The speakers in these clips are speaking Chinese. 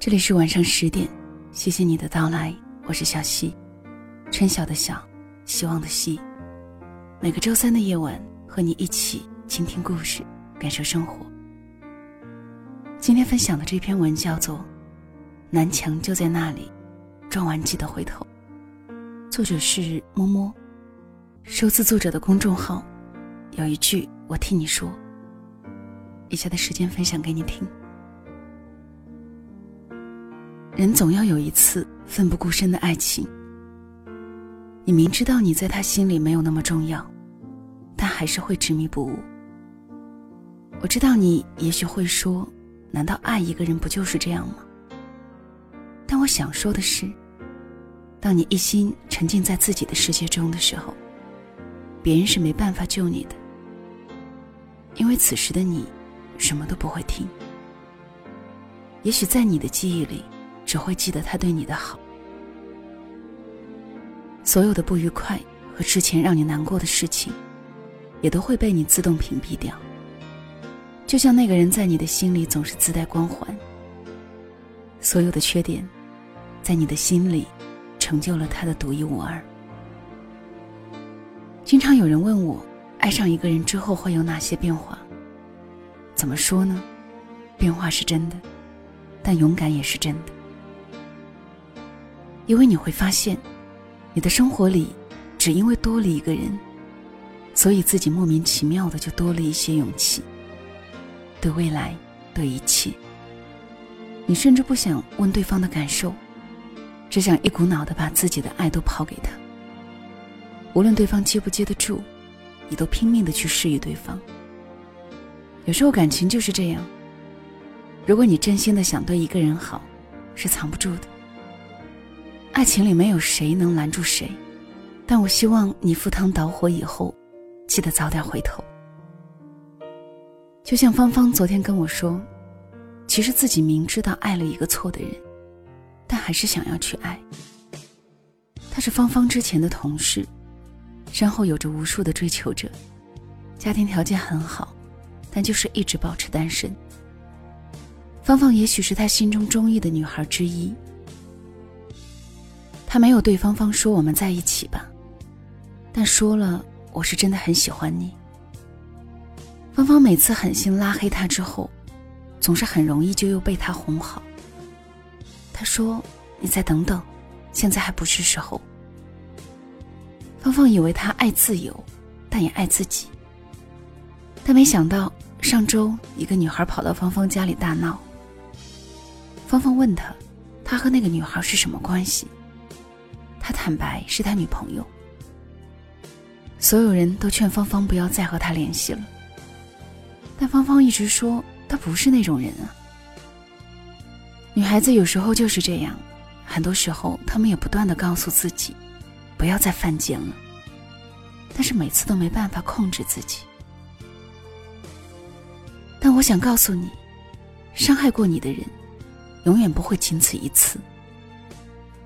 这里是晚上十点，谢谢你的到来，我是小溪，春晓的晓，希望的希。每个周三的夜晚，和你一起倾听故事，感受生活。今天分享的这篇文叫做《南墙就在那里，撞完记得回头》，作者是摸摸，收自作者的公众号。有一句我替你说，以下的时间分享给你听。人总要有一次奋不顾身的爱情。你明知道你在他心里没有那么重要，但还是会执迷不悟。我知道你也许会说：“难道爱一个人不就是这样吗？”但我想说的是，当你一心沉浸在自己的世界中的时候，别人是没办法救你的，因为此时的你什么都不会听。也许在你的记忆里。只会记得他对你的好，所有的不愉快和之前让你难过的事情，也都会被你自动屏蔽掉。就像那个人在你的心里总是自带光环，所有的缺点，在你的心里，成就了他的独一无二。经常有人问我，爱上一个人之后会有哪些变化？怎么说呢？变化是真的，但勇敢也是真的。因为你会发现，你的生活里，只因为多了一个人，所以自己莫名其妙的就多了一些勇气。对未来，对一切，你甚至不想问对方的感受，只想一股脑的把自己的爱都抛给他。无论对方接不接得住，你都拼命的去示意对方。有时候感情就是这样，如果你真心的想对一个人好，是藏不住的。爱情里没有谁能拦住谁，但我希望你赴汤蹈火以后，记得早点回头。就像芳芳昨天跟我说，其实自己明知道爱了一个错的人，但还是想要去爱。他是芳芳之前的同事，身后有着无数的追求者，家庭条件很好，但就是一直保持单身。芳芳也许是他心中中意的女孩之一。他没有对芳芳说我们在一起吧，但说了我是真的很喜欢你。芳芳每次狠心拉黑他之后，总是很容易就又被他哄好。他说：“你再等等，现在还不是时候。”芳芳以为他爱自由，但也爱自己。但没想到上周一个女孩跑到芳芳家里大闹。芳芳问他，他和那个女孩是什么关系？他坦白是他女朋友，所有人都劝芳芳不要再和他联系了，但芳芳一直说他不是那种人啊。女孩子有时候就是这样，很多时候她们也不断的告诉自己，不要再犯贱了，但是每次都没办法控制自己。但我想告诉你，伤害过你的人，永远不会仅此一次。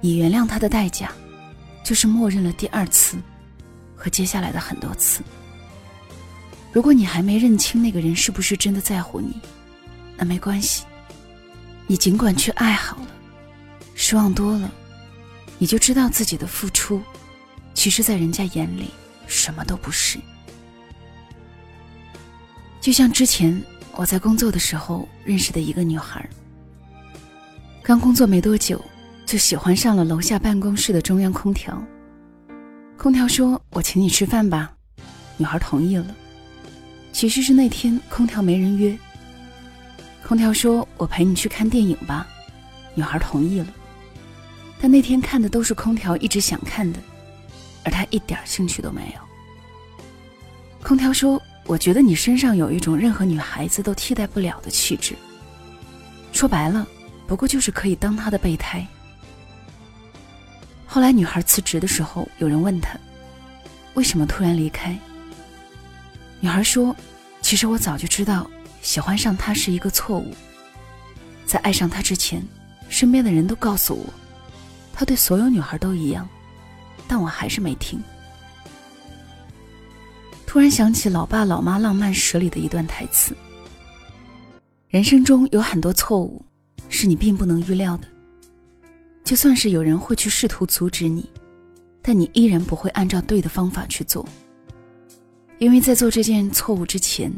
你原谅他的代价。就是默认了第二次，和接下来的很多次。如果你还没认清那个人是不是真的在乎你，那没关系，你尽管去爱好了。失望多了，你就知道自己的付出，其实在人家眼里什么都不是。就像之前我在工作的时候认识的一个女孩，刚工作没多久。就喜欢上了楼下办公室的中央空调。空调说：“我请你吃饭吧。”女孩同意了。其实是那天空调没人约。空调说：“我陪你去看电影吧。”女孩同意了。但那天看的都是空调一直想看的，而她一点兴趣都没有。空调说：“我觉得你身上有一种任何女孩子都替代不了的气质。说白了，不过就是可以当她的备胎。”后来，女孩辞职的时候，有人问她：“为什么突然离开？”女孩说：“其实我早就知道，喜欢上他是一个错误。在爱上他之前，身边的人都告诉我，他对所有女孩都一样，但我还是没听。”突然想起《老爸老妈浪漫史》里的一段台词：“人生中有很多错误，是是你并不能预料的。就算是有人会去试图阻止你，但你依然不会按照对的方法去做，因为在做这件错误之前，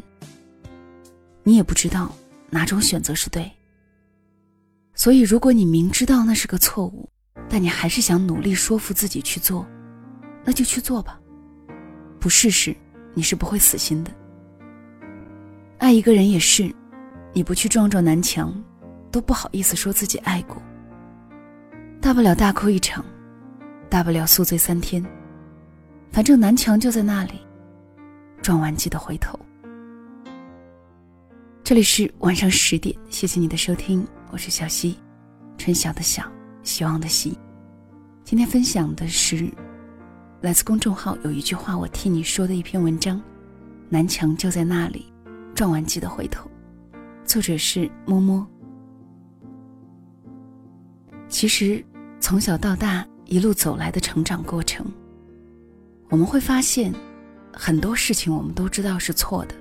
你也不知道哪种选择是对。所以，如果你明知道那是个错误，但你还是想努力说服自己去做，那就去做吧。不试试，你是不会死心的。爱一个人也是，你不去撞撞南墙，都不好意思说自己爱过。大不了大哭一场，大不了宿醉三天，反正南墙就在那里，撞完记得回头。这里是晚上十点，谢谢你的收听。我是小溪，春晓的晓，希望的希。今天分享的是来自公众号有一句话我替你说的一篇文章，南墙就在那里，撞完记得回头。作者是摸摸。其实从小到大一路走来的成长过程，我们会发现很多事情我们都知道是错的，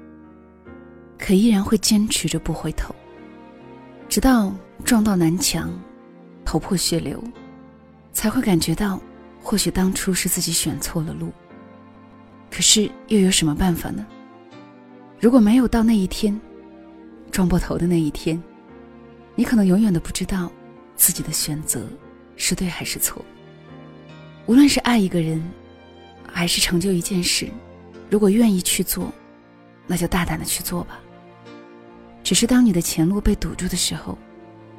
可依然会坚持着不回头。直到撞到南墙，头破血流，才会感觉到，或许当初是自己选错了路。可是又有什么办法呢？如果没有到那一天，撞破头的那一天，你可能永远都不知道自己的选择是对还是错。无论是爱一个人，还是成就一件事，如果愿意去做，那就大胆的去做吧。只是当你的前路被堵住的时候，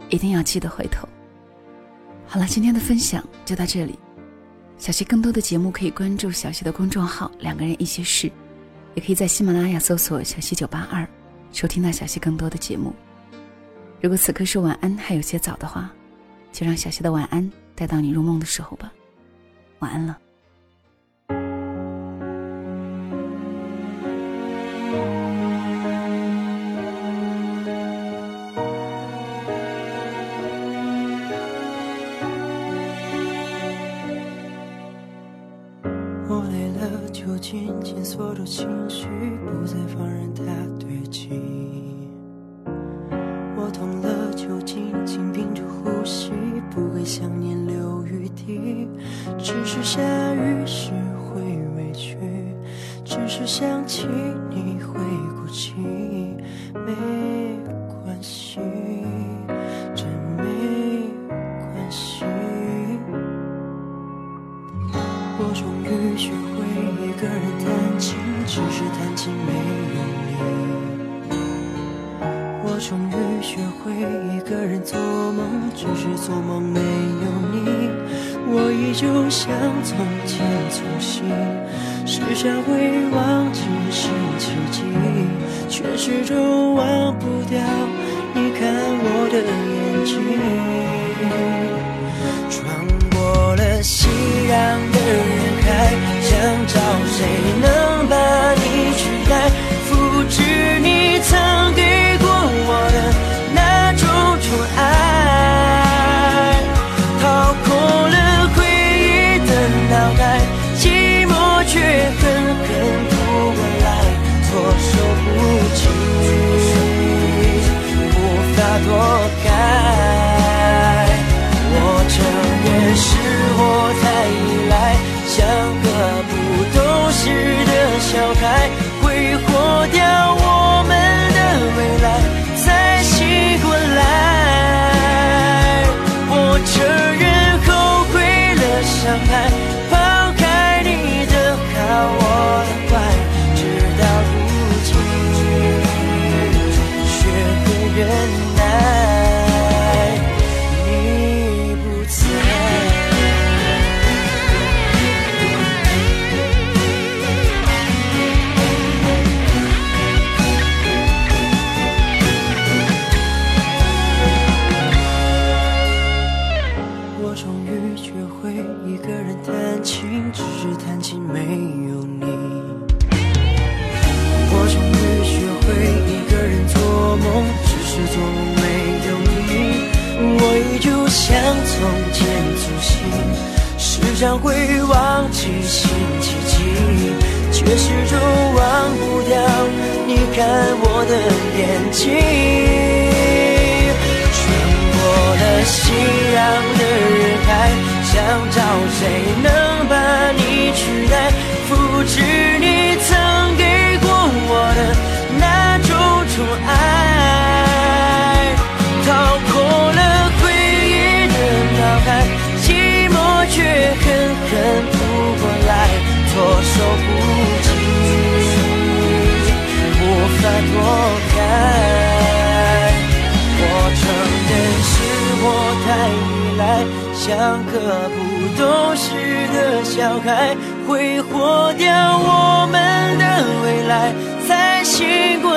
一定要记得回头。好了，今天的分享就到这里。小溪更多的节目可以关注小溪的公众号“两个人一些事”，也可以在喜马拉雅搜索“小溪九八二”，收听到小溪更多的节目。如果此刻是晚安还有些早的话，就让小溪的晚安带到你入梦的时候吧。晚安了。我累了，就紧紧锁住情绪，不再放任它堆积。想起你会哭泣，没关系。真没关系。我终于学会一个人弹琴只是弹琴没有你，我终于学会一个人做梦，只是做梦没有你。我依旧像从前粗心，时常会忘记是奇迹，却始终忘不掉你看我的眼睛。从想会忘记星期几，却始终忘不掉你看我的眼睛。躲开。我承认是我太依赖，像个不懂事的小孩，挥霍掉我们的未来，才醒过来。